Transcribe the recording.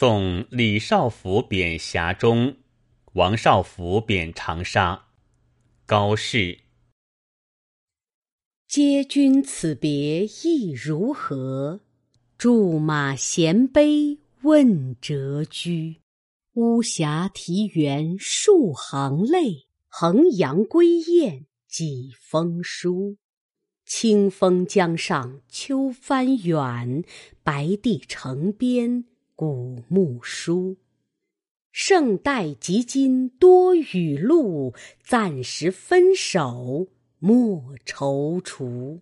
送李少府贬峡中，王少府贬长沙。高适。嗟君此别意如何？驻马衔杯问谪居。巫峡啼猿数行泪，衡阳归雁几封书。清风江上秋帆远，白帝城边古木疏。胜代及今多雨露，暂时分手莫踌躇。